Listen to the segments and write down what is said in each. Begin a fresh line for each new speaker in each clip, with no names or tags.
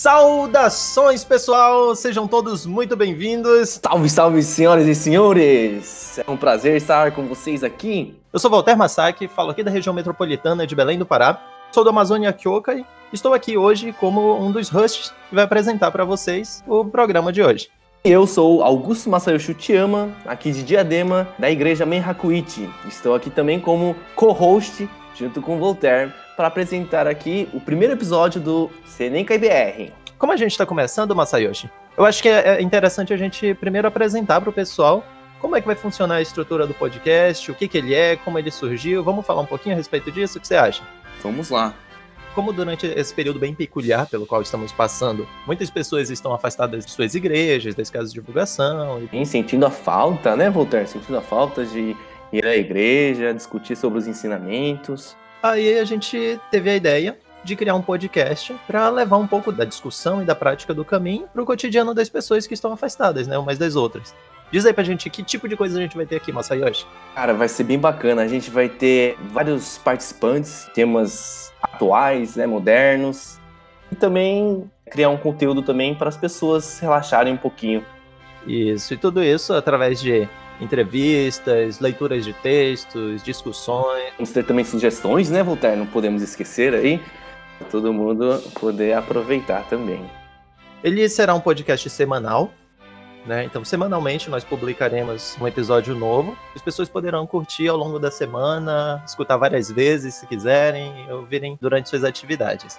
Saudações, pessoal! Sejam todos muito bem-vindos.
Salve, salve, senhoras e senhores! É um prazer estar com vocês aqui.
Eu sou Walter Masaki, falo aqui da região metropolitana de Belém do Pará. Sou da Amazônia Kyoka e estou aqui hoje como um dos hosts que vai apresentar para vocês o programa de hoje.
Eu sou Augusto Masayoshi Uchiyama, aqui de Diadema, da Igreja Menhakuichi. Estou aqui também como co-host, junto com o Voltaire, para apresentar aqui o primeiro episódio do Senenka IBR.
Como a gente está começando, Masayoshi, eu acho que é interessante a gente primeiro apresentar para o pessoal como é que vai funcionar a estrutura do podcast, o que, que ele é, como ele surgiu. Vamos falar um pouquinho a respeito disso? O que você acha?
Vamos lá.
Como durante esse período bem peculiar pelo qual estamos passando, muitas pessoas estão afastadas de suas igrejas, das casas de divulgação.
E... sentindo a falta, né, Voltaire? Sentindo a falta de ir à igreja, discutir sobre os ensinamentos.
Aí a gente teve a ideia de criar um podcast para levar um pouco da discussão e da prática do caminho para o cotidiano das pessoas que estão afastadas, né, umas das outras. Diz aí pra gente que tipo de coisa a gente vai ter aqui, Masayoshi.
Cara, vai ser bem bacana. A gente vai ter vários participantes, temas atuais, né, modernos, e também criar um conteúdo também para as pessoas relaxarem um pouquinho.
Isso, e tudo isso através de entrevistas, leituras de textos, discussões.
Vamos ter também sugestões, né, Voltaire? Não podemos esquecer aí. Pra todo mundo poder aproveitar também.
Ele será um podcast semanal, né? Então, semanalmente nós publicaremos um episódio novo. As pessoas poderão curtir ao longo da semana, escutar várias vezes se quiserem, ouvirem durante suas atividades.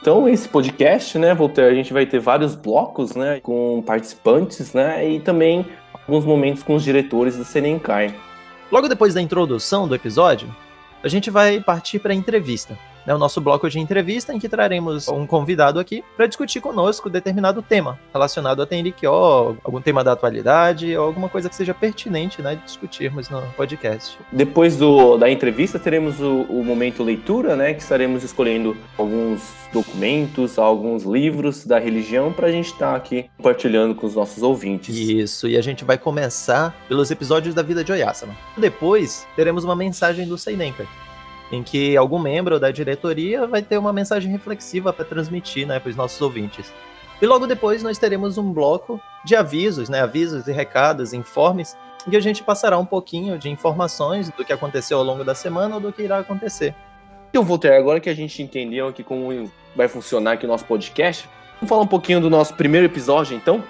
Então, esse podcast, né, Voltaire, a gente vai ter vários blocos, né, com participantes, né, e também alguns momentos com os diretores do Senenkai.
Logo depois da introdução do episódio, a gente vai partir para a entrevista né, o nosso bloco de entrevista, em que traremos um convidado aqui para discutir conosco determinado tema relacionado a Tenrikyo, algum tema da atualidade ou alguma coisa que seja pertinente né, de discutirmos no podcast.
Depois do, da entrevista, teremos o, o momento leitura, né, que estaremos escolhendo alguns documentos, alguns livros da religião para a gente estar tá aqui compartilhando com os nossos ouvintes.
Isso, e a gente vai começar pelos episódios da vida de Oyasama. Depois, teremos uma mensagem do Seinenka, em que algum membro da diretoria vai ter uma mensagem reflexiva para transmitir né, para os nossos ouvintes. E logo depois nós teremos um bloco de avisos, né, avisos e recados, informes, em que a gente passará um pouquinho de informações do que aconteceu ao longo da semana ou do que irá acontecer.
Então, Voltaire, agora que a gente entendeu aqui como vai funcionar aqui o nosso podcast, vamos falar um pouquinho do nosso primeiro episódio, então?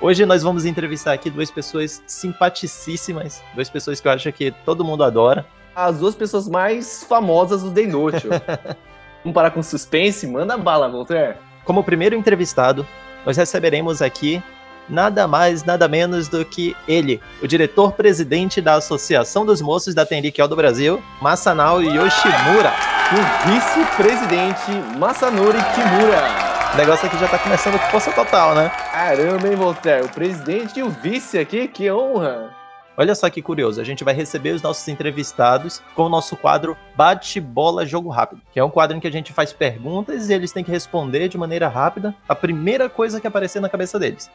Hoje nós vamos entrevistar aqui duas pessoas simpaticíssimas, duas pessoas que eu acho que todo mundo adora
as duas pessoas mais famosas do Day Note. Vamos parar com suspense? Manda bala, Voltaire.
Como primeiro entrevistado, nós receberemos aqui nada mais, nada menos do que ele, o diretor-presidente da Associação dos Moços da Tenrikyo do Brasil, Masanao Yoshimura.
O vice-presidente Masanori Kimura.
O negócio aqui já tá começando com força total, né?
Caramba, hein, Voltaire? O presidente e o vice aqui, que honra!
Olha só que curioso, a gente vai receber os nossos entrevistados com o nosso quadro Bate-Bola Jogo Rápido, que é um quadro em que a gente faz perguntas e eles têm que responder de maneira rápida a primeira coisa que aparecer na cabeça deles.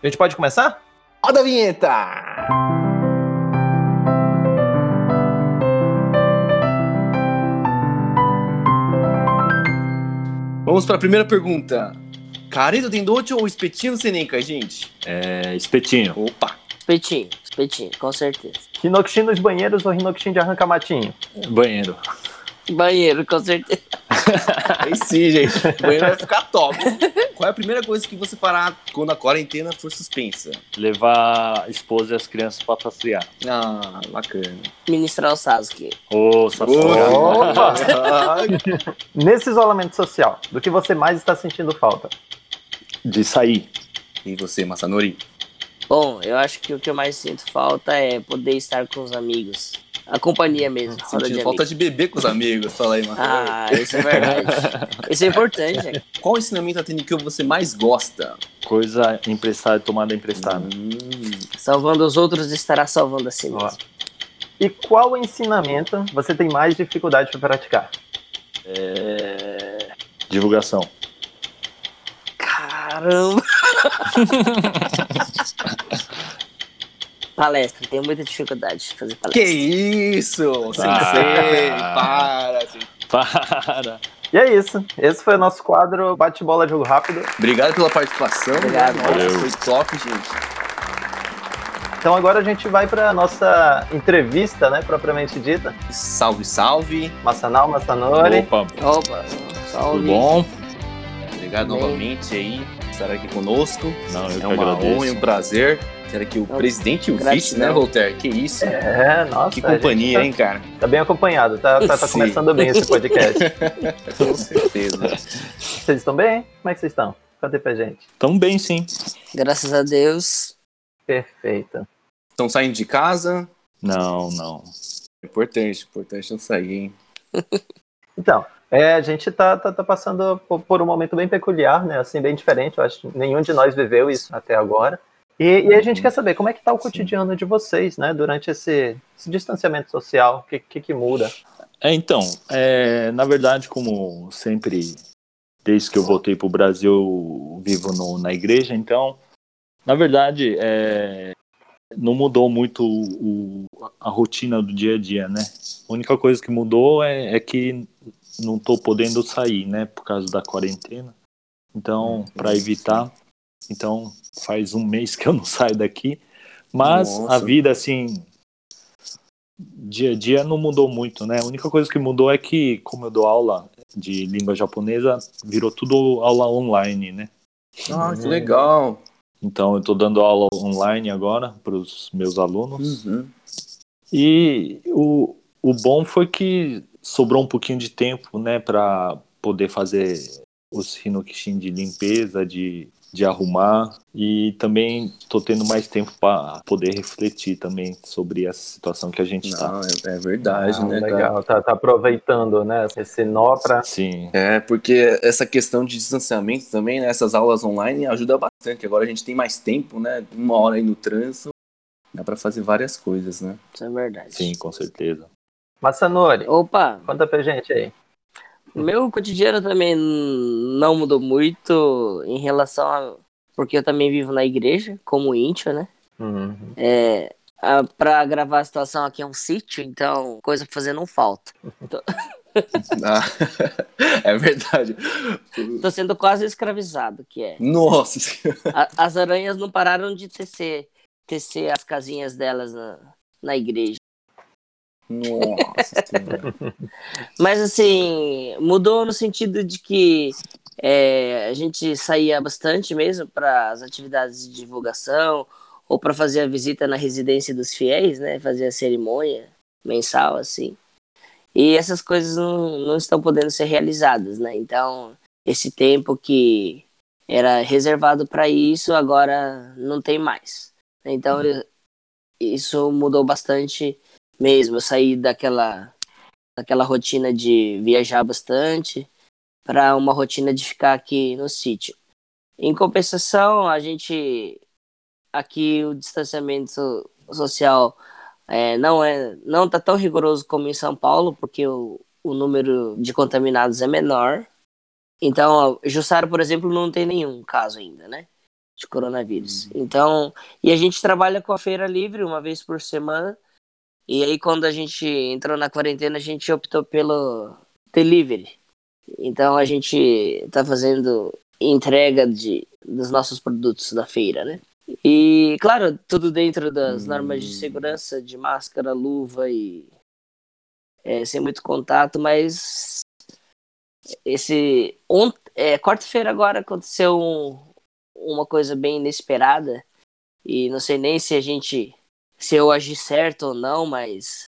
A gente pode começar?
Roda a vinheta! Vamos para a primeira pergunta. Careta tem doce ou espetinho Senenka, gente?
É, espetinho.
Opa!
Espetinho, espetinho, com certeza.
Hinoxin nos banheiros ou Hinoxin de arranca-matinho?
Banheiro.
Banheiro, com certeza.
Aí sim, gente. O banheiro vai ficar top. Qual é a primeira coisa que você fará quando a quarentena for suspensa?
Levar a esposa e as crianças pra passear.
Ah, bacana.
Ministrar o Sasuke.
Ô, oh, Sasuke.
Opa! Nesse isolamento social, do que você mais está sentindo falta?
De sair.
E você, Masanori?
Bom, eu acho que o que eu mais sinto falta é poder estar com os amigos. A companhia mesmo.
Sentindo de falta de beber com os amigos, fala aí, mano.
Ah, isso é verdade. isso é importante.
Qual ensinamento atende que você mais gosta?
Coisa emprestada e tomada emprestada. Hum.
Salvando os outros estará salvando a si mesmo.
E qual ensinamento você tem mais dificuldade para praticar?
É... Divulgação.
Caramba! palestra, tenho muita dificuldade de fazer palestra.
Que isso? Sensei, para!
Para!
E é isso. Esse foi o nosso quadro Bate-Bola Jogo Rápido.
Obrigado pela participação.
Obrigado.
Nossa,
Valeu.
foi top, gente.
Então agora a gente vai para nossa entrevista, né, propriamente dita.
Salve, salve.
Massanal, Massanori.
Opa,
Opa,
tudo
salve.
bom?
Obrigado novamente aí estar aqui conosco.
Não, eu
É
que
uma
agradeço.
honra e um prazer ter aqui o
Não,
presidente e o vice, né, Voltaire? Que isso.
É, nossa.
que companhia,
tá,
hein, cara?
Tá bem acompanhado, tá, tá, tá começando bem esse podcast.
Com certeza.
vocês estão bem? Como é que vocês estão? Conta aí pra gente.
Tão bem, sim.
Graças a Deus.
Perfeito.
Estão saindo de casa?
Não, não.
Importante, importante não sair, hein?
Então, é, a gente tá, tá, tá passando por, um momento bem peculiar, né? Assim, bem diferente. Eu acho que nenhum de nós viveu isso até agora. E, e a gente quer saber como é que tá o cotidiano de vocês, né? Durante esse, esse distanciamento social. O que, que, que muda?
É, então, é, na verdade, como sempre, desde que eu voltei para o Brasil, eu vivo no- na igreja, então, na verdade, é, não mudou muito o- a rotina do dia a dia, né? A única coisa que mudou é, é que não estou podendo sair, né, por causa da quarentena. Então, para evitar, então faz um mês que eu não saio daqui, mas
Nossa.
a vida assim dia a dia não mudou muito, né? A única coisa que mudou é que, como eu dou aula de língua japonesa, virou tudo aula online, né?
Ah, que legal.
Então eu tô dando aula online agora para os meus alunos.
Uhum.
E o, o bom foi que sobrou um pouquinho de tempo, né, para poder fazer os hinokishin de limpeza, de, de arrumar. E também tô tendo mais tempo para poder refletir também sobre essa situação que a gente está.
Não, é, é verdade,
Ah,
né, cara?
legal. Tá, tá aproveitando, né? Esse nó pra.
Sim,
É, porque essa questão de distanciamento também, né, essas aulas online ajuda bastante. Agora a gente tem mais tempo, né? Uma hora aí no trânsito, dá pra fazer várias coisas, né?
Isso é verdade.
sim, com certeza.
Massanori,
Opa,
conta pra gente aí.
o meu cotidiano também não mudou muito em relação a. Porque eu também vivo na igreja, como íntio, né?
Uhum.
É, a, pra gravar a situação aqui é um sítio, então coisa pra fazer não falta.
Ah, é verdade.
Tô sendo quase escravizado, que é.
Nossa.
A- as aranhas não pararam de tecer, tecer as casinhas delas na, na igreja.
Nossa.
Mas assim, mudou no sentido de que é, a gente saía bastante mesmo para as atividades de divulgação ou para fazer a visita na residência dos fiéis, né? Fazer a cerimônia mensal, assim. E essas coisas não, não estão podendo ser realizadas, né? Então, esse tempo que era reservado para isso, agora não tem mais. Então, eu- isso mudou bastante mesmo. Eu saí daquela daquela rotina de viajar bastante para uma rotina de ficar aqui no sítio. Em compensação, a gente aqui o distanciamento social é, não é não tá tão rigoroso como em São Paulo, porque o, o número de contaminados é menor. Então, Jussara, por exemplo, não tem nenhum caso ainda, né? De coronavírus. Então, e a gente trabalha com a feira livre uma vez por semana. E aí, quando a gente entrou na quarentena, a gente optou pelo delivery. Então, a gente tá fazendo entrega de, dos nossos produtos da feira, né? E, claro, tudo dentro das normas de segurança, de máscara, luva e é, sem muito contato, mas esse ont- é, quarta-feira agora aconteceu um- uma coisa bem inesperada e não sei nem se a gente se eu agi certo ou não, mas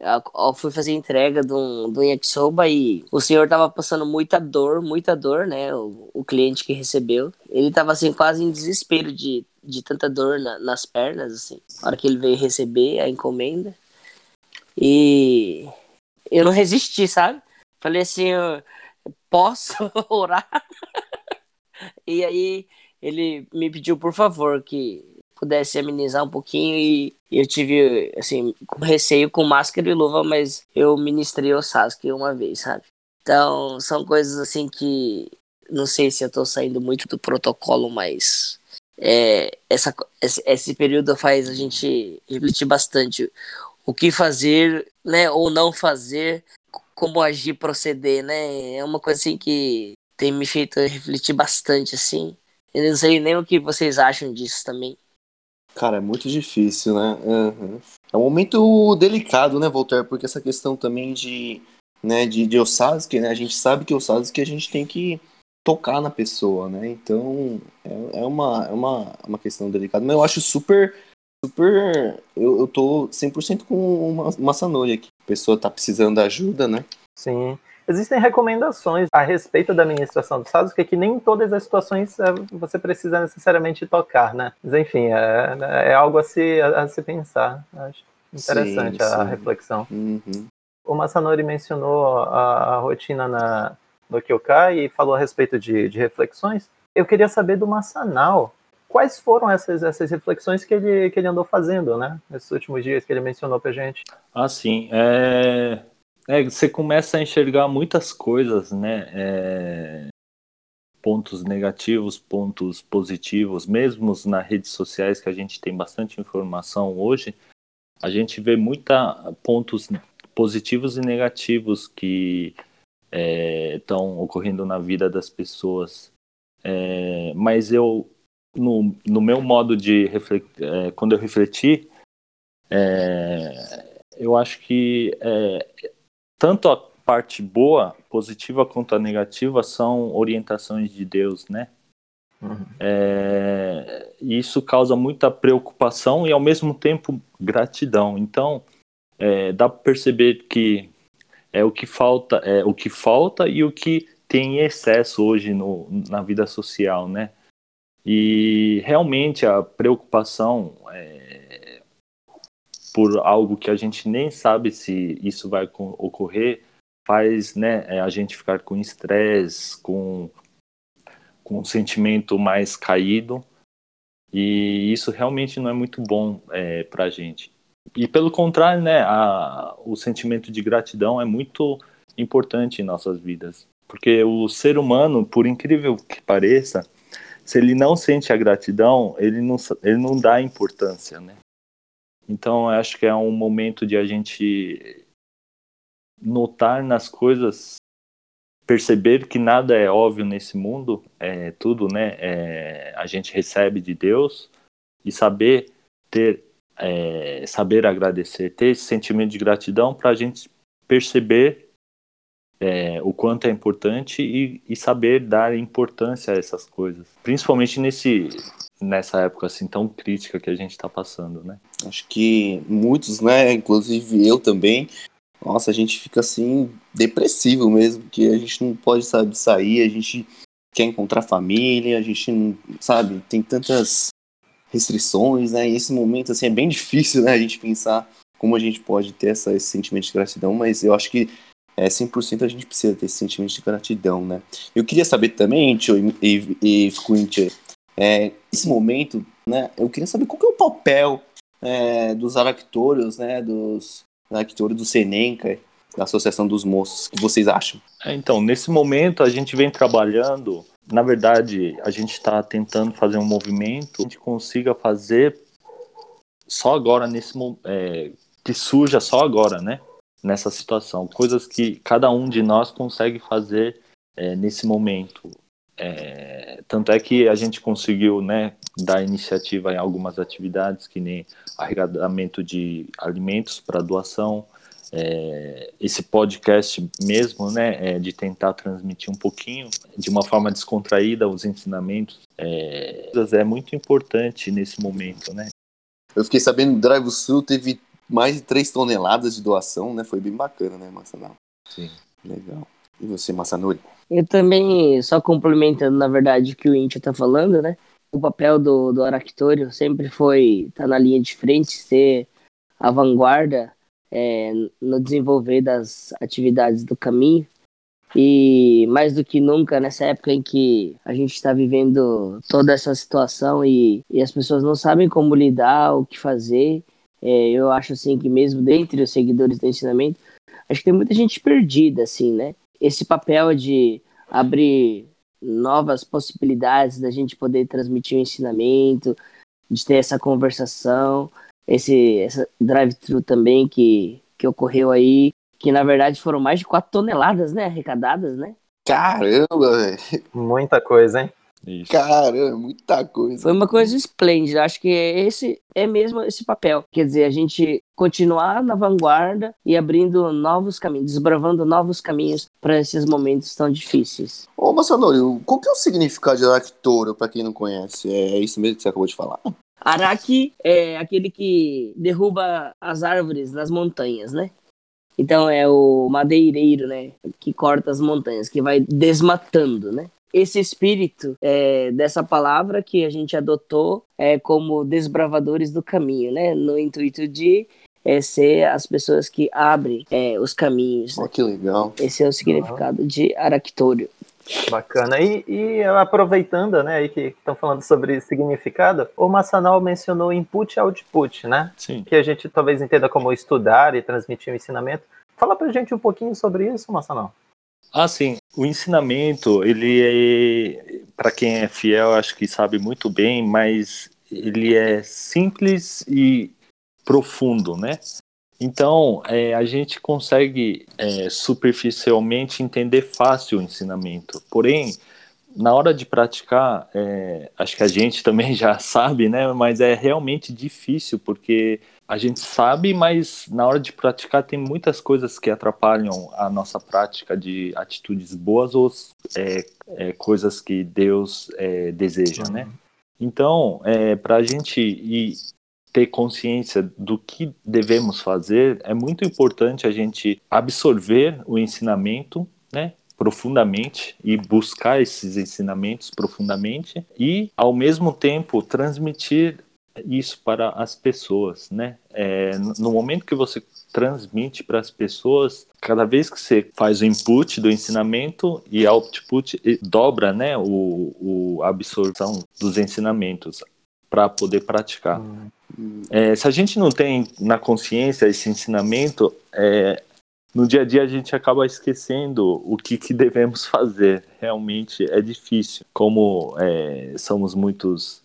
eu fui fazer entrega de um, de um yakisoba e o senhor tava passando muita dor, muita dor, né? O, o cliente que recebeu. Ele tava assim, quase em desespero de, de tanta dor na- nas pernas, assim. Na hora que ele veio receber a encomenda. E eu não resisti, sabe? Falei assim, eu posso orar? e aí ele me pediu, por favor, que pudesse amenizar um pouquinho e eu tive, assim, receio com máscara e luva, mas eu ministrei o Sasuke uma vez, sabe? Então, são coisas assim que não sei se eu tô saindo muito do protocolo, mas é, essa, esse, esse período faz a gente refletir bastante o que fazer, né, ou não fazer como agir, proceder, né? É uma coisa assim que tem me feito refletir bastante, assim. Eu não sei nem o que vocês acham disso também.
Cara, é muito difícil, né? Uhum. É um momento delicado, né, Voltaire? Porque essa questão também de, né, de, de Osasuke, né? A gente sabe que Osasuke a gente tem que tocar na pessoa, né? Então é, é, uma, é uma, uma questão delicada. Mas eu acho super, super. Eu, eu tô 100% com uma, uma Sanori aqui. A pessoa tá precisando de ajuda, né?
Sim. Existem recomendações a respeito da administração do Sasuke que nem em todas as situações é, você precisa necessariamente tocar, né? Mas enfim, é, é algo a se, a, a se pensar. Acho interessante sim, a sim. reflexão.
Uhum.
O Masanori mencionou a, a rotina na, no Kyokai e falou a respeito de, de reflexões. Eu queria saber do Masanal quais foram essas, essas reflexões que ele, que ele andou fazendo, né? Nesses últimos dias que ele mencionou pra gente.
Ah, sim. É... É, você começa a enxergar muitas coisas, né? É, pontos negativos, pontos positivos, mesmo nas redes sociais que a gente tem bastante informação hoje, a gente vê muita pontos positivos e negativos que estão é, ocorrendo na vida das pessoas. É, mas eu, no, no meu modo de refletir, é, quando eu refleti, é, eu acho que é, tanto a parte boa, positiva, quanto a negativa são orientações de Deus, né? Uhum. É, isso causa muita preocupação e ao mesmo tempo gratidão. Então, é, dá para perceber que é o que falta, é o que falta e o que tem em excesso hoje no, na vida social, né? E realmente a preocupação é, por algo que a gente nem sabe se isso vai ocorrer, faz né, é, a gente ficar com estresse, com, com um sentimento mais caído, e isso realmente não é muito bom é, para a gente. E pelo contrário, né, a, o sentimento de gratidão é muito importante em nossas vidas, porque o ser humano, por incrível que pareça, se ele não sente a gratidão, ele não, ele não dá importância, né? Então, acho que é um momento de a gente notar nas coisas, perceber que nada é óbvio nesse mundo, é tudo, né? É, a gente recebe de Deus e saber ter, é, saber agradecer, ter esse sentimento de gratidão para a gente perceber é, o quanto é importante e, e saber dar importância a essas coisas, principalmente nesse nessa época assim tão crítica que a gente está passando, né?
Acho que muitos, né, inclusive eu também, nossa, a gente fica assim depressivo mesmo, que a gente não pode sabe sair, a gente quer encontrar família, a gente não, sabe, tem tantas restrições, né? E esse momento assim é bem difícil, né, a gente pensar como a gente pode ter essa, esse sentimento de gratidão, mas eu acho que é, 100% a gente precisa ter esse sentimento de gratidão, né? Eu queria saber também, Tio e, e, e é, nesse momento, né, eu queria saber qual que é o papel é, dos Aractórios, né, dos Aractórios do Senenca, da Associação dos Moços, que vocês acham?
É, então, nesse momento a gente vem trabalhando, na verdade, a gente está tentando fazer um movimento que a gente consiga fazer só agora, nesse é, que surja só agora, né, nessa situação, coisas que cada um de nós consegue fazer é, nesse momento. É, tanto é que a gente conseguiu né, dar iniciativa em algumas atividades, que nem arrecadamento de alimentos para doação, é, esse podcast mesmo, né, é, de tentar transmitir um pouquinho, de uma forma descontraída, os ensinamentos, é, é muito importante nesse momento, né.
Eu fiquei sabendo que o Drive Sul teve mais de 3 toneladas de doação, né, foi bem bacana, né, Marcelo?
Sim.
Legal. E você, Massanori?
Eu também, só complementando, na verdade, o que o Intia tá falando, né? O papel do, do Aractório sempre foi estar tá na linha de frente, ser a vanguarda é, no desenvolver das atividades do caminho. E mais do que nunca, nessa época em que a gente está vivendo toda essa situação e, e as pessoas não sabem como lidar, o que fazer, é, eu acho assim que mesmo dentre os seguidores do ensinamento, acho que tem muita gente perdida, assim, né? Esse papel de abrir novas possibilidades da gente poder transmitir o ensinamento, de ter essa conversação, esse essa drive-thru também que, que ocorreu aí. que na verdade foram mais de 4 toneladas, né, arrecadadas, né?
Caramba, velho.
Muita coisa, hein?
Isso.
Caramba, muita coisa.
Foi uma coisa esplêndida. Acho que esse é mesmo esse papel. Quer dizer, a gente continuar na vanguarda e abrindo novos caminhos, desbravando novos caminhos para esses momentos tão difíceis.
Ô, Massanori, qual que é o significado de Aractoro, pra quem não conhece? É isso mesmo que você acabou de falar?
Araki é aquele que derruba as árvores nas montanhas, né? Então é o madeireiro, né? Que corta as montanhas, que vai desmatando, né? Esse espírito é, dessa palavra que a gente adotou é como desbravadores do caminho, né? No intuito de é, ser as pessoas que abrem é, os caminhos. Né?
que legal.
Esse é o significado de Aractório.
Bacana. E, e aproveitando, né, aí que estão falando sobre significado, o Massanal mencionou input e output, né?
Sim.
Que a gente talvez entenda como estudar e transmitir o ensinamento. Fala pra gente um pouquinho sobre isso, Massanal.
Ah, sim. O ensinamento, ele é, para quem é fiel, acho que sabe muito bem, mas ele é simples e profundo, né? Então, é, a gente consegue é, superficialmente entender fácil o ensinamento. Porém, na hora de praticar, é, acho que a gente também já sabe, né? Mas é realmente difícil porque a gente sabe, mas na hora de praticar tem muitas coisas que atrapalham a nossa prática de atitudes boas ou é, é, coisas que Deus é, deseja, né? Então, é, para a gente ir ter consciência do que devemos fazer, é muito importante a gente absorver o ensinamento, né? profundamente e buscar esses ensinamentos profundamente e ao mesmo tempo transmitir isso para as pessoas, né? É, no momento que você transmite para as pessoas, cada vez que você faz o input do ensinamento e output dobra, né, o, o absorção dos ensinamentos para poder praticar.
Hum.
É, se a gente não tem na consciência esse ensinamento, é, no dia a dia a gente acaba esquecendo o que, que devemos fazer. Realmente é difícil. Como é, somos muitos,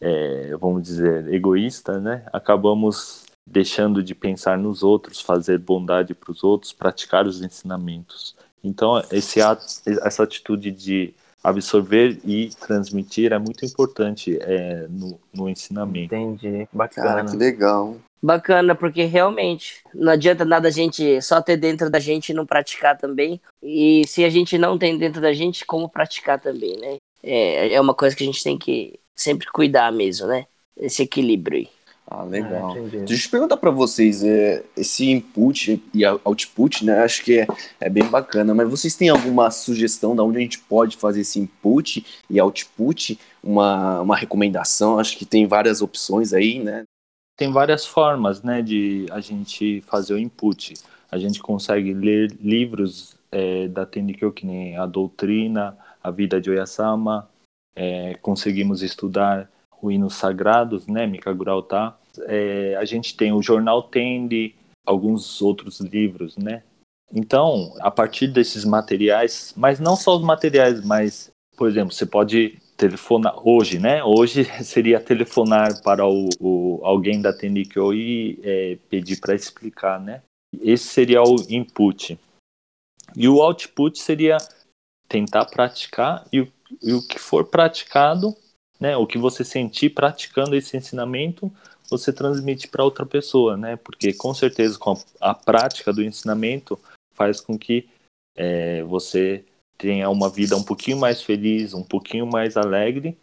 é, vamos dizer, egoístas, né? Acabamos deixando de pensar nos outros, fazer bondade para os outros, praticar os ensinamentos. Então, esse ato, essa atitude de absorver e transmitir é muito importante é, no, no ensinamento.
Entendi.
Cara,
Bacana.
que legal.
Bacana, porque realmente não adianta nada a gente só ter dentro da gente e não praticar também. E se a gente não tem dentro da gente, como praticar também, né? É, é uma coisa que a gente tem que sempre cuidar mesmo, né? Esse equilíbrio aí.
Ah, legal.
Ah.
Deixa eu perguntar para vocês, é, esse input e output, né? Acho que é, é bem bacana, mas vocês têm alguma sugestão de onde a gente pode fazer esse input e output? Uma, uma recomendação? Acho que tem várias opções aí, né?
Tem várias formas né, de a gente fazer o input. A gente consegue ler livros é, da Tenrikyo, que nem a Doutrina, a Vida de Oyasama, é, conseguimos estudar hinos sagrados, né, Mikagurauta. É, a gente tem o Jornal Tendi, alguns outros livros, né. Então, a partir desses materiais, mas não só os materiais, mas, por exemplo, você pode telefonar hoje, né? Hoje seria telefonar para o, o alguém da Tenikyo e é, pedir para explicar, né? Esse seria o input. E o output seria tentar praticar e e o que for praticado, né? O que você sentir praticando esse ensinamento, você transmite para outra pessoa, né? Porque com certeza com a, a prática do ensinamento faz com que é, você tenha uma vida um pouquinho mais feliz, um pouquinho mais alegre,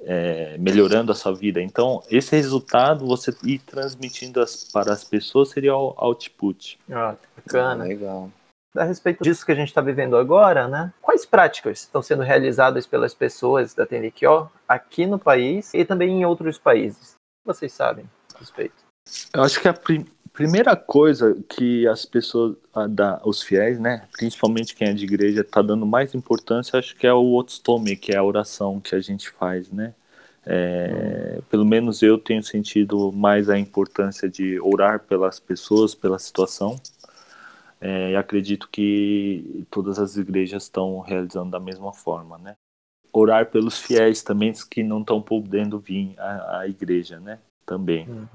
é, melhorando a sua vida. Então, esse resultado, você ir transmitindo as, para as pessoas, seria o output.
Ah,
Ah,
bacana.
legal.
A respeito disso que a gente está vivendo agora, né? Quais práticas estão sendo realizadas pelas pessoas da Tenrikyo aqui no país e também em outros países? Vocês sabem a respeito.
Eu acho que a prim primeira coisa que as pessoas, da, os fiéis, né, principalmente quem é de igreja, está dando mais importância, acho que é o Otstome, que é a oração que a gente faz, né? É, Pelo menos eu tenho sentido mais a importância de orar pelas pessoas, pela situação. É, e acredito que todas as igrejas estão realizando da mesma forma, né? Orar pelos fiéis também que não estão podendo vir à, à igreja, né? também.
Uhum.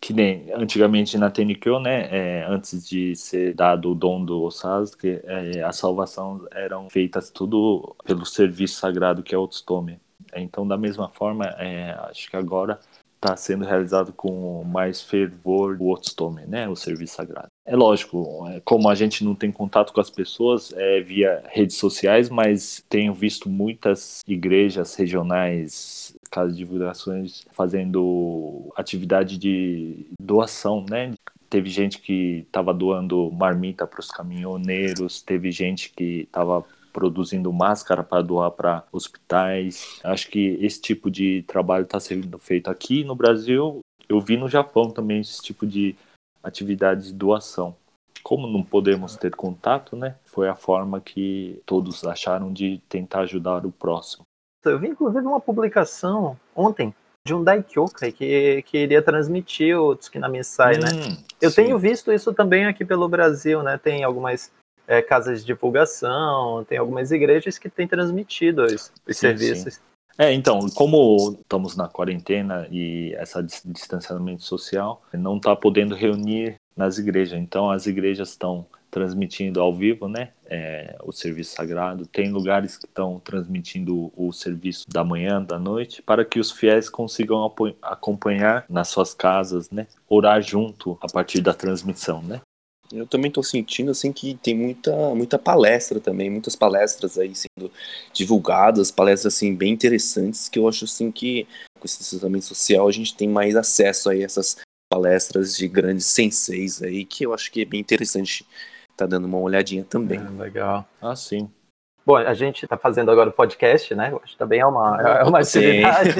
Que nem antigamente na Tenikyo, né? É, antes de ser dado o dom do Osasuke, é, a salvação eram feitas tudo pelo serviço sagrado que é o Otsutome. Então, da mesma forma, é, acho que agora está sendo realizado com mais fervor o Otsutome, né? O serviço sagrado. É lógico, é, como a gente não tem contato com as pessoas é via redes sociais, mas tenho visto muitas igrejas regionais, casas de divulgações, fazendo atividade de doação, né? Teve gente que estava doando marmita para os caminhoneiros, teve gente que estava produzindo máscara para doar para hospitais. Acho que esse tipo de trabalho está sendo feito aqui no Brasil. Eu vi no Japão também esse tipo de atividade de doação. Como não podemos ter contato, né? Foi a forma que todos acharam de tentar ajudar o próximo.
Eu vi inclusive uma publicação ontem de um Daikyokai que, que iria transmitir o Tsukinami Sai, né?
Hum,
Eu
sim.
tenho visto isso também aqui pelo Brasil, né? Tem algumas é, casas de divulgação, tem algumas igrejas que têm transmitido os, os
Sim,
serviços.
É, então, como estamos na quarentena e dis- distanciamento social, não está podendo reunir nas igrejas. Então, as igrejas estão transmitindo ao vivo, né, é, o serviço sagrado. Tem lugares que estão transmitindo o serviço da manhã, da noite, para que os fiéis consigam acompanhar nas suas casas, né, orar junto a partir da transmissão, né.
Eu também tô sentindo assim que tem muita, muita palestra também, muitas palestras aí sendo divulgadas, palestras assim bem interessantes que eu acho assim que com esse distanciamento social a gente tem mais acesso aí a essas palestras de grandes senseis aí que eu acho que é bem interessante tá dando uma olhadinha também.
É, legal.
Ah, sim.
Bom, a gente está fazendo agora o podcast, né? Acho que também é uma, é uma
Sim.
atividade.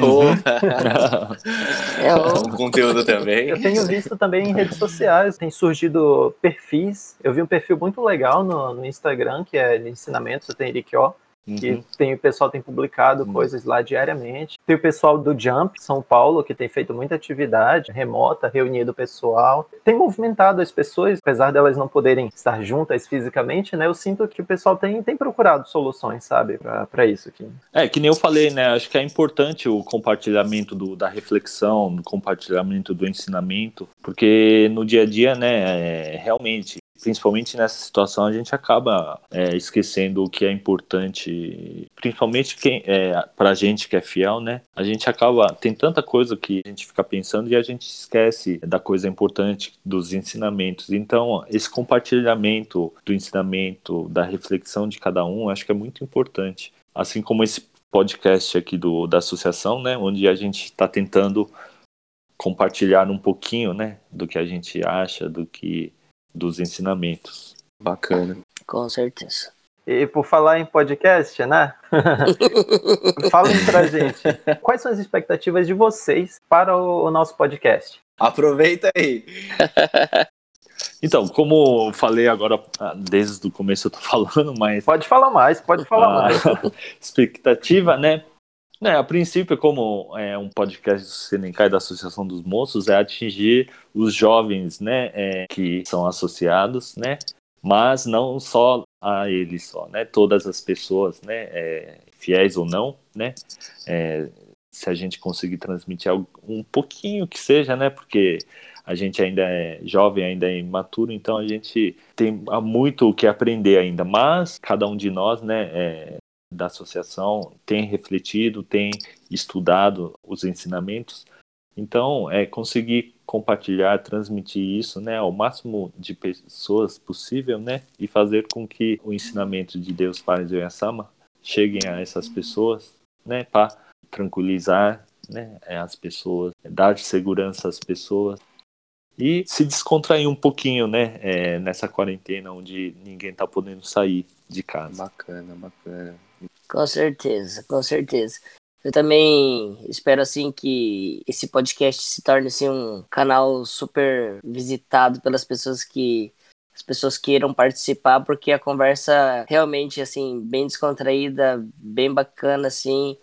É o
conteúdo também.
Eu tenho visto também em redes sociais, tem surgido perfis. Eu vi um perfil muito legal no, no Instagram, que é de ensinamento, você tem Irikyo, que
Uhum.
tem, o pessoal tem publicado coisas lá diariamente. Tem o pessoal do Jump, São Paulo, que tem feito muita atividade remota, reunido o pessoal. Tem movimentado as pessoas, apesar delas não poderem estar juntas fisicamente, né? Eu sinto que o pessoal tem, tem procurado soluções, sabe, para isso aqui.
É, que nem eu falei, né? Acho que é importante o compartilhamento do, da reflexão, o compartilhamento do ensinamento, porque no dia a dia, né, é, realmente, principalmente nessa situação, a gente acaba é, esquecendo o que é importante, principalmente quem é, gente que é fiel, né? A gente acaba, tem tanta coisa que a gente fica pensando e a gente esquece da coisa importante dos ensinamentos. Então, esse compartilhamento do ensinamento, da reflexão de cada um, acho que é muito importante assim como esse podcast aqui do, da associação, né, onde a gente está tentando compartilhar um pouquinho, né, do que a gente acha, do que dos ensinamentos.
Bacana.
Com certeza.
E por falar em podcast, né? Falem pra gente, quais são as expectativas de vocês para o, o nosso podcast?
Aproveita aí.
Então, como eu falei agora, ah, desde o começo eu tô falando, mas
Pode falar mais, pode falar
a
mais.
expectativa, né? Né, a princípio, como é um podcast do Senencai da Associação dos Moços, é atingir os jovens, né, é, que são associados, né, mas não só a eles só, né, todas as pessoas, né, é, fiéis ou não, né, é, se a gente conseguir transmitir algo, um pouquinho que seja, né, porque a gente ainda é jovem, ainda é imaturo, então a gente tem muito o que aprender ainda, mas cada um de nós, né, é, da associação tem refletido, tem estudado os ensinamentos. Então, é conseguir compartilhar, transmitir isso, né, ao máximo de pessoas possível, né, e fazer com que o ensinamento de Deus Pai de Oyasama cheguem a essas pessoas, né, para tranquilizar, né, as pessoas, dar segurança às pessoas e se descontrair um pouquinho, né, é, nessa quarentena onde ninguém tá podendo sair de casa.
Bacana, bacana.
Com certeza, com certeza. Eu também espero assim que esse podcast se torne assim um canal super visitado pelas pessoas que as pessoas queiram participar, porque a conversa realmente assim bem descontraída, bem bacana assim,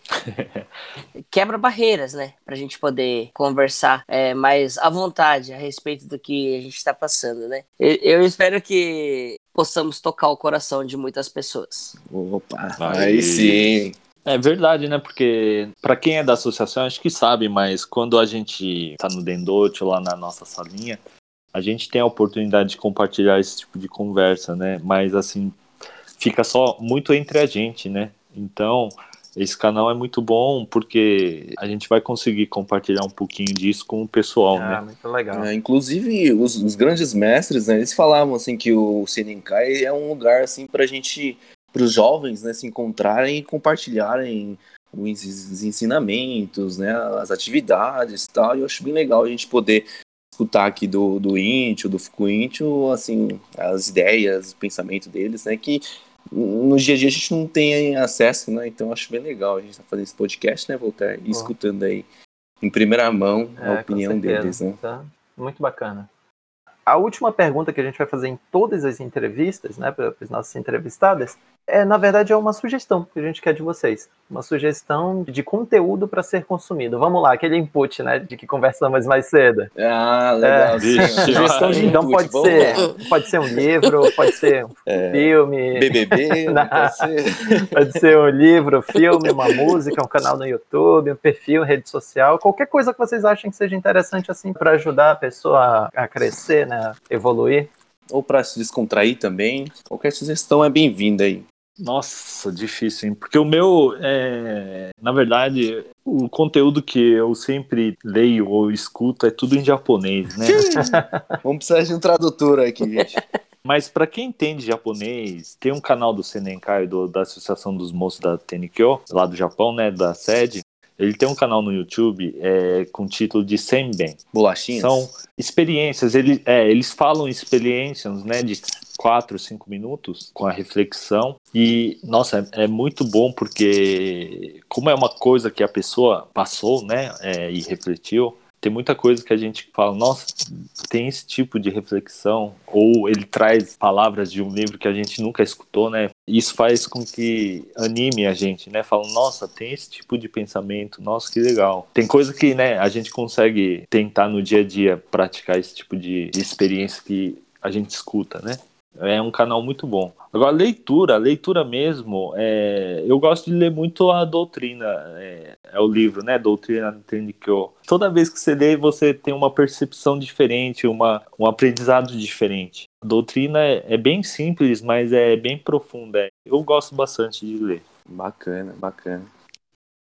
quebra barreiras, né, pra gente poder conversar é, mais à vontade a respeito do que a gente está passando, né. Eu, eu espero que possamos tocar o coração de muitas pessoas.
Opa,
Aí.
aí sim.
É verdade, né? Porque para quem é da associação, acho que sabe, mas quando a gente tá no Dendote lá na nossa salinha, a gente tem a oportunidade de compartilhar esse tipo de conversa, né? Mas assim, fica só muito entre a gente, né? Então, esse canal é muito bom porque a gente vai conseguir compartilhar um pouquinho disso com o pessoal,
Ah,
né?
muito legal.
É, inclusive, os, os grandes mestres, né, eles falavam assim que o Senenkai é um lugar assim pra gente, pros jovens, né, se encontrarem e compartilharem os, os ensinamentos, né, as atividades e tal. E eu acho bem legal a gente poder escutar aqui do, do Intio, do Fukuintio, assim, as ideias, o pensamento deles, né, que no dia a dia a gente não tem acesso, né, então acho bem legal a gente tá fazendo esse podcast, né, Voltaire, e escutando aí em primeira mão
É,
a
com
opinião deles, né.
Tá? Muito bacana. A última pergunta que a gente vai fazer em todas as entrevistas, né, para os nossos entrevistados, é na verdade é uma sugestão que a gente quer de vocês, uma sugestão de conteúdo para ser consumido. Vamos lá, aquele input, né, de que conversamos mais cedo.
Ah, legal.
É.
Vixe,
Sugestão de
Então
input,
pode
vamos
ser, pode ser um livro, pode ser um
É,
filme,
BBB,
Não.
pode ser.
Pode ser um livro, filme, uma música, um canal no YouTube, um perfil, rede social, qualquer coisa que vocês achem que seja interessante assim para ajudar a pessoa a crescer, né, evoluir.
Ou para se descontrair também. Qualquer sugestão é bem-vinda aí.
Nossa, difícil, hein? Porque o meu, é... na verdade, o conteúdo que eu sempre leio ou escuto é tudo em japonês, né?
Vamos precisar de um tradutor aqui, gente.
Mas para quem entende japonês, tem um canal do Senenkai, do, da Associação dos Moços da Tenikyo, lá do Japão, né, da sede. Ele tem um canal no YouTube é, com o título de Senben.
Bolachinhas?
São experiências, ele, é, eles falam experiências, né, de quatro, cinco minutos com a reflexão e, nossa, é, é muito bom porque como é uma coisa que a pessoa passou, né, é, e refletiu, tem muita coisa que a gente fala, nossa, tem esse tipo de reflexão, ou ele traz palavras de um livro que a gente nunca escutou, né? Isso faz com que anime a gente, né? Fala, nossa, tem esse tipo de pensamento, nossa, que legal. Tem coisa que, né, a gente consegue tentar no dia a dia praticar esse tipo de experiência que a gente escuta, né? É um canal muito bom. Agora, leitura, leitura mesmo, é, eu gosto de ler muito a doutrina, é, é o livro, né? Doutrina Tenkyo. Toda vez que você lê, você tem uma percepção diferente, uma, um aprendizado diferente. A doutrina é, é bem simples, mas é bem profunda. Eu gosto bastante de ler.
Bacana, bacana.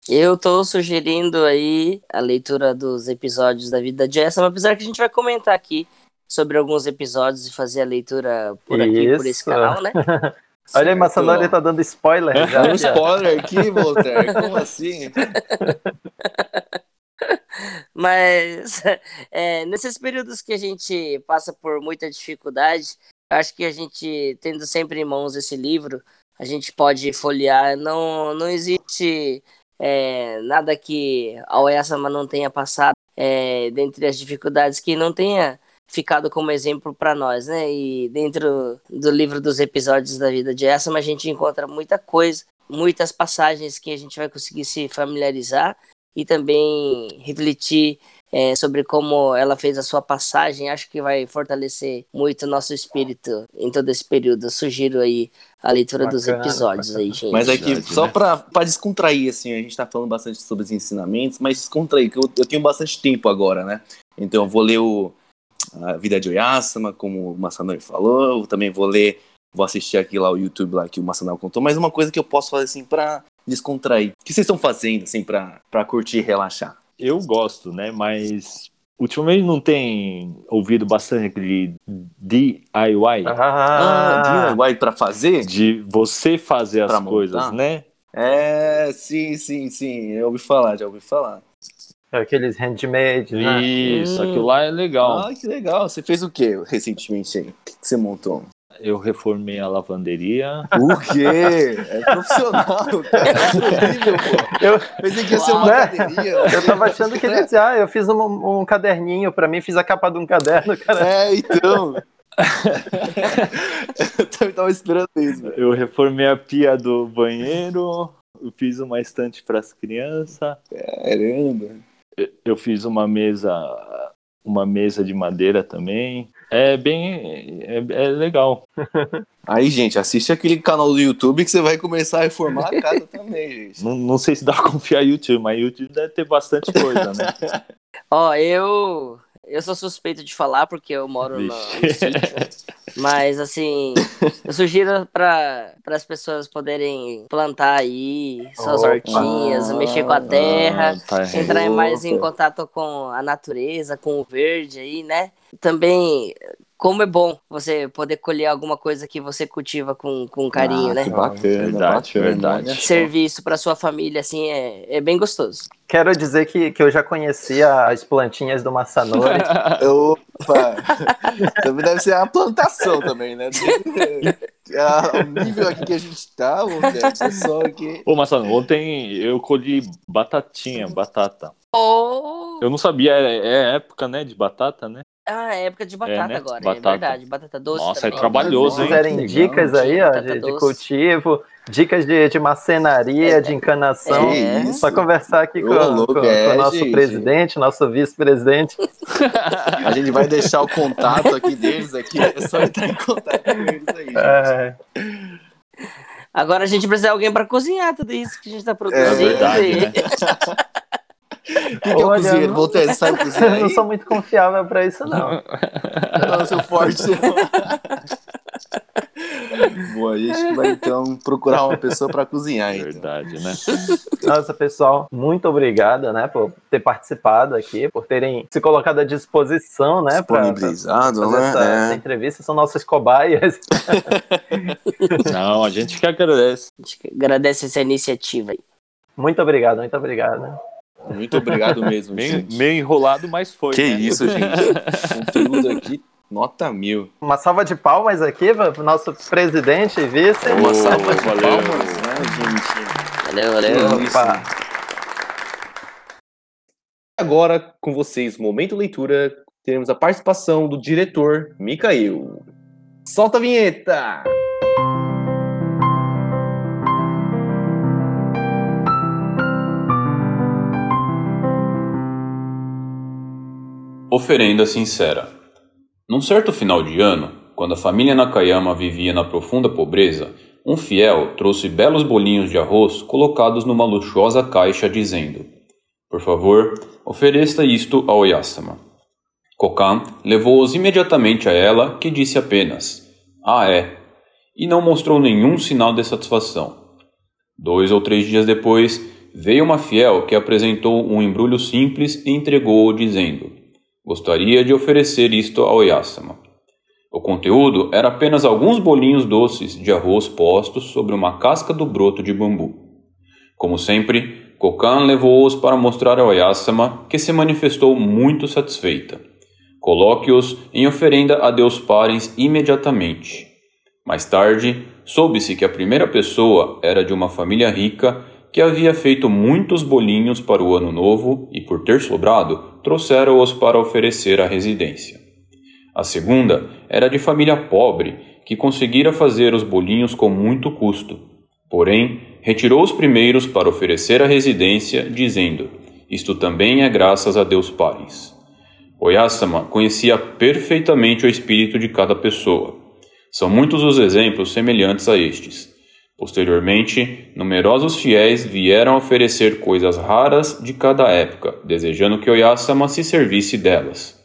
Eu tô sugerindo aí a leitura dos episódios da vida de Jessam, apesar que a gente vai comentar aqui sobre alguns episódios e fazer a leitura por aqui, por esse canal, né?
Olha aí. Massanori tá dando spoiler já.
Dá um spoiler aqui, Voltaire. Como assim?
Mas é, nesses períodos que a gente passa por muita dificuldade, acho que a gente, tendo sempre em mãos esse livro, a gente pode folhear. Não, não existe é, nada que a Oyasama não tenha passado é, dentre as dificuldades que não tenha ficado como exemplo para nós, né? E dentro do livro dos episódios da vida de Oyasama, a gente encontra muita coisa, muitas passagens que a gente vai conseguir se familiarizar e também refletir é, sobre como ela fez a sua passagem. Acho que vai fortalecer muito o nosso espírito em todo esse período. Eu sugiro aí a leitura dos
Bacana,
episódios aí, gente.
Mas aqui,
Verdade,
só
né?
pra, pra descontrair, assim, a gente tá falando bastante sobre os ensinamentos, mas descontrair, que eu, eu tenho bastante tempo agora, né? Então eu vou ler o A Vida de Oyasama, como o Masanori falou, eu também vou ler, vou assistir aqui lá o YouTube lá que o Masanori contou, mas uma coisa que eu posso fazer, assim, pra descontrair. O que vocês estão fazendo, assim, pra, pra curtir e relaxar?
Eu gosto, né? Mas ultimamente não tem ouvido bastante aquele DIY
Ah,
Ah, DIY pra fazer?
de você fazer as
Pra montar?
coisas, né?
É, sim, sim, sim, eu ouvi falar, já ouvi falar.
Aqueles handmade, né?
Isso,
Hum.
aquilo lá é legal.
Ah, que legal. Você fez o que recentemente aí? O que que você montou?
Eu reformei a lavanderia.
O quê? É profissional, cara. É incrível, pô.
Eu,
Pensei que ia ser uma
Né?
academia.
eu tava achando que ele dizia, ah, eu fiz um, um caderninho pra mim, fiz a capa de um caderno, cara.
É, então. eu também tava esperando isso, velho.
Eu reformei a pia do banheiro. Eu fiz uma estante para as crianças.
Caramba.
Eu fiz uma mesa, uma mesa de madeira também. É bem. É, é legal.
Aí, gente, assiste aquele canal do YouTube que você vai começar a reformar a casa também, gente.
Não, não sei se dá pra confiar no YouTube, mas YouTube deve ter bastante coisa, né?
Ó, eu. Eu sou suspeito de falar porque eu moro no, no sítio. Mas, assim, eu sugiro para as pessoas poderem plantar aí suas
Opa.
hortinhas, mexer com a terra,
Ah, tá
entrar mais em contato com a natureza, com o verde aí, né? Também, como é bom você poder colher alguma coisa que você cultiva com, com carinho,
Ah,
né?
Que bacana,
Verdade,
bacana.
verdade.
Servir isso para sua família, assim, é, é bem gostoso.
Quero dizer que, que eu já conhecia as plantinhas do Massanori.
Opa! também deve ser a plantação também, né? Ah, O nível aqui que a gente tá, o pessoal aqui.
Ô, Massano, ontem eu colhi batatinha, batata.
Oh!
Eu não sabia, é, é época, né, de batata, né?
Ah, é época de batata
né?
agora,
Batata.
é verdade. Batata doce
Nossa,
também.
é trabalhoso,
Se
hein?
quiserem
Legal,
dicas aí, ó, de, de cultivo, dicas de, de macenaria, de encanação.
É.
isso?
Só conversar aqui
Ô,
com,
louco,
com- com
é,
o nosso
gente.
presidente, nosso vice-presidente.
A gente vai deixar o contato aqui deles aqui. É só entrar em contato com eles aí. gente.
É,
Agora a gente precisa de alguém para cozinhar tudo isso que a gente tá produzindo.
É
verdade, né?
Quem que é o
Olha,
cozinheiro?
não-
Voltaire, sabe cozinhar
eu não sou muito confiável pra isso, não.
Não, eu sou forte. Boa, a gente vai então procurar uma pessoa para cozinhar. Então.
Verdade, né?
Nossa, pessoal, muito obrigado, né, por ter participado aqui, por terem se colocado à disposição, né, pra, pra
Disponibilizado,
fazer essa, essa
né?
entrevista. São nossas cobaias.
Não, a gente que agradece.
A gente agradece essa iniciativa aí.
Muito obrigado, muito obrigado.
Muito obrigado mesmo,
Meio,
gente.
meio enrolado, mas foi.
Que
né?
isso, gente. Conteúdo aqui, nota mil.
Uma salva de palmas aqui para o nosso presidente e vice.
Uma
Ô,
salva de
valeu.
palmas, né, gente?
Valeu, valeu.
Opa.
Agora, com vocês, Momento Leitura, teremos a participação do diretor Mikael. Solta a vinheta!
Oferenda sincera. Num certo final de ano, quando a família Nakayama vivia na profunda pobreza, um fiel trouxe belos bolinhos de arroz colocados numa luxuosa caixa, dizendo: Por favor, ofereça isto ao Oyasama. Kokan levou-os imediatamente a ela, que disse apenas: Ah, é, e não mostrou nenhum sinal de satisfação. Dois ou três dias depois, veio uma fiel que apresentou um embrulho simples e entregou-o, dizendo: Gostaria de oferecer isto ao Yasama. O conteúdo era apenas alguns bolinhos doces de arroz postos sobre uma casca do broto de bambu. Como sempre, Kokan levou-os para mostrar ao Yasama, que se manifestou muito satisfeita. Coloque-os em oferenda a Deus Parens imediatamente. Mais tarde, soube-se que a primeira pessoa era de uma família rica que havia feito muitos bolinhos para o ano novo e, por ter sobrado, trouxeram-os para oferecer à residência. A segunda era de família pobre, que conseguira fazer os bolinhos com muito custo. Porém, retirou os primeiros para oferecer à residência, dizendo: Isto também é graças a Deus Parens. Oyasama conhecia perfeitamente o espírito de cada pessoa. São muitos os exemplos semelhantes a estes. Posteriormente, numerosos fiéis vieram oferecer coisas raras de cada época, desejando que Oyasama se servisse delas.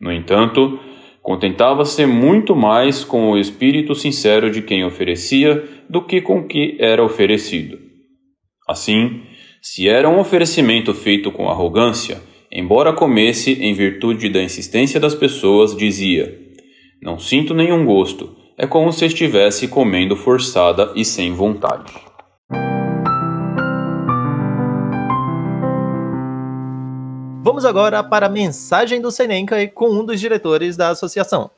No entanto, contentava-se muito mais com o espírito sincero de quem oferecia do que com o que era oferecido. Assim, se era um oferecimento feito com arrogância, embora comesse em virtude da insistência das pessoas, dizia: Não sinto nenhum gosto, é como se estivesse comendo forçada e sem vontade.
Vamos agora para a mensagem do Senenka com um dos diretores da associação.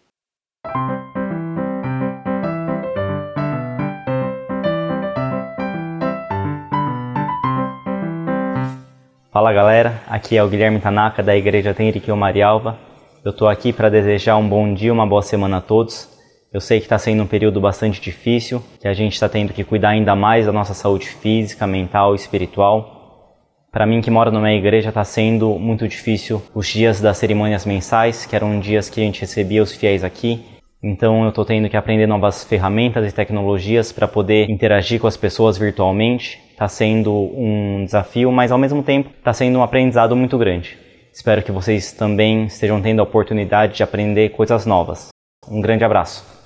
Fala galera, aqui é o Guilherme Tanaka da Igreja Tenrikyo Marialva. Eu estou aqui para desejar um bom dia, uma boa semana a todos. Eu sei que está sendo um período bastante difícil, que a gente está tendo que cuidar ainda mais da nossa saúde física, mental e espiritual. Para mim que moro numa igreja está sendo muito difícil os dias das cerimônias mensais, que eram dias que a gente recebia os fiéis aqui. Então eu estou tendo que aprender novas ferramentas e tecnologias para poder interagir com as pessoas virtualmente. Está sendo um desafio, mas ao mesmo tempo está sendo um aprendizado muito grande. Espero que vocês também estejam tendo a oportunidade de aprender coisas novas. Um grande abraço.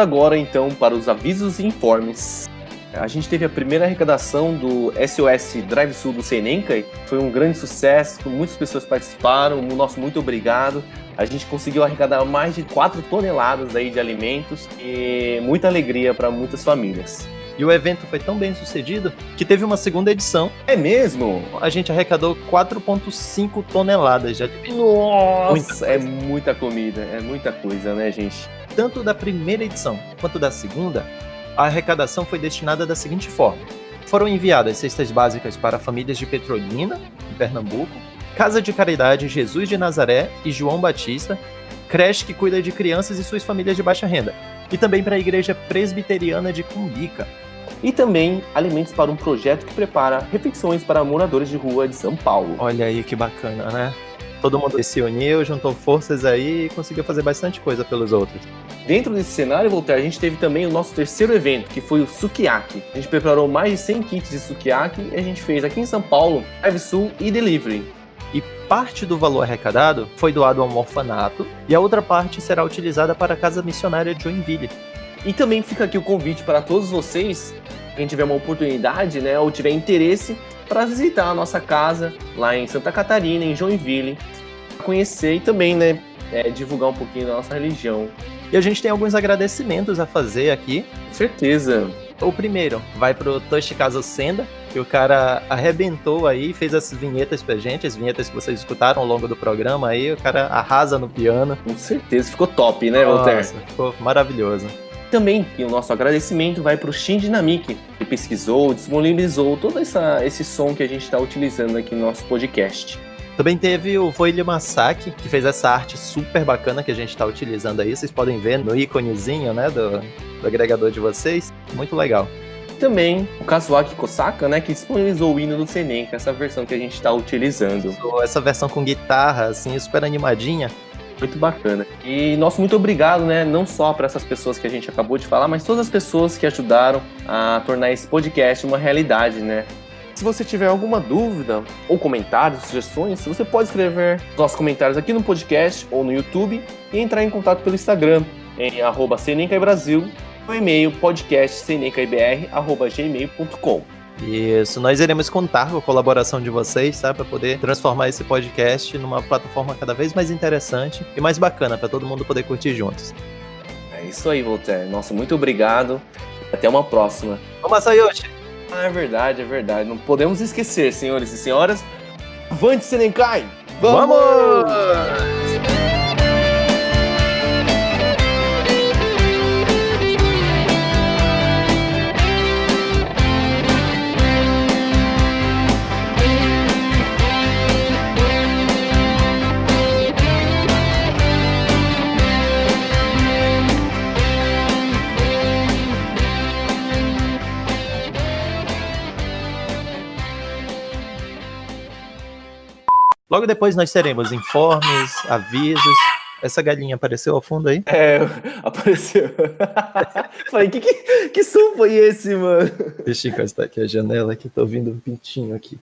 Agora então para os avisos e informes. A gente teve a primeira arrecadação do SOS Drive Sul do Senenkai. Foi um grande sucesso, muitas pessoas participaram. Nosso muito obrigado. A gente conseguiu arrecadar mais de 4 toneladas aí de alimentos e muita alegria para muitas famílias.
E o evento foi tão bem sucedido que teve uma segunda edição.
É mesmo?
A gente arrecadou 4,5 toneladas de alimentos.
Nossa, é muita comida, é muita coisa, né, gente?
Tanto da primeira edição quanto da segunda, a arrecadação foi destinada da seguinte forma: foram enviadas cestas básicas para famílias de Petrolina, em Pernambuco, Casa de Caridade Jesus de Nazaré e João Batista, creche que cuida de crianças e suas famílias de baixa renda, e também para a Igreja Presbiteriana de Cumbica.
E também alimentos para um projeto que prepara refeições para moradores de rua de São Paulo.
Olha aí que bacana, né? Todo mundo se uniu, juntou forças aí e conseguiu fazer bastante coisa pelos outros.
Dentro desse cenário, Voltaire, a gente teve também o nosso terceiro evento, que foi o Sukiyaki. A gente preparou mais de 100 kits de Sukiyaki e a gente fez aqui em São Paulo, Drive Sul e Delivery.
E parte do valor arrecadado foi doado a um orfanato e a outra parte será utilizada para a Casa Missionária de Joinville.
E também fica aqui o convite para todos vocês, quem tiver uma oportunidade, né, ou tiver interesse, para visitar a nossa casa lá em Santa Catarina, em Joinville, conhecer e também, né, é, divulgar um pouquinho da nossa religião.
E a gente tem alguns agradecimentos a fazer aqui.
Com certeza.
O primeiro vai pro Toshikazu Senda, que o cara arrebentou aí, fez as vinhetas pra gente, as vinhetas que vocês escutaram ao longo do programa aí, o cara arrasa no piano.
Com certeza, ficou top, né, Walter?
Nossa, ficou maravilhoso.
Também que o nosso agradecimento vai para o Shin Dynamic, que pesquisou, disponibilizou todo essa, esse som que a gente está utilizando aqui no nosso podcast.
Também teve o Voile Masaki, que fez essa arte super bacana que a gente está utilizando aí. Vocês podem ver no íconezinho, né, do, do agregador de vocês. Muito legal.
Também o Kazuaki Kosaka, né, que disponibilizou o hino do Senen, que é essa versão que a gente está utilizando.
Essa versão com guitarra, assim, super animadinha.
Muito bacana. E nosso muito obrigado, né? Não só para essas pessoas que a gente acabou de falar, mas todas as pessoas que ajudaram a tornar esse podcast uma realidade, né? Se você tiver alguma dúvida ou comentários, sugestões, você pode escrever nossos comentários aqui no podcast ou no YouTube e entrar em contato pelo Instagram em arroba Brasil, o e-mail podcastcncaibr.gmail.com.
Isso, nós iremos contar com a colaboração de vocês, tá? Para poder transformar esse podcast numa plataforma cada vez mais interessante e mais bacana para todo mundo poder curtir juntos.
É isso aí, Voltaire. Nossa, muito obrigado. Até uma próxima.
Vamos, Masayoshi!
Ah, é verdade, é verdade. Não podemos esquecer, senhores e senhoras. Avante, Senenkai!
Vamos!
Vamos!
Logo depois nós teremos informes, avisos. Essa galinha apareceu ao fundo aí?
É, apareceu. Falei, que, que, que som foi esse, mano?
Deixa eu encostar aqui a janela que tô ouvindo um pintinho aqui.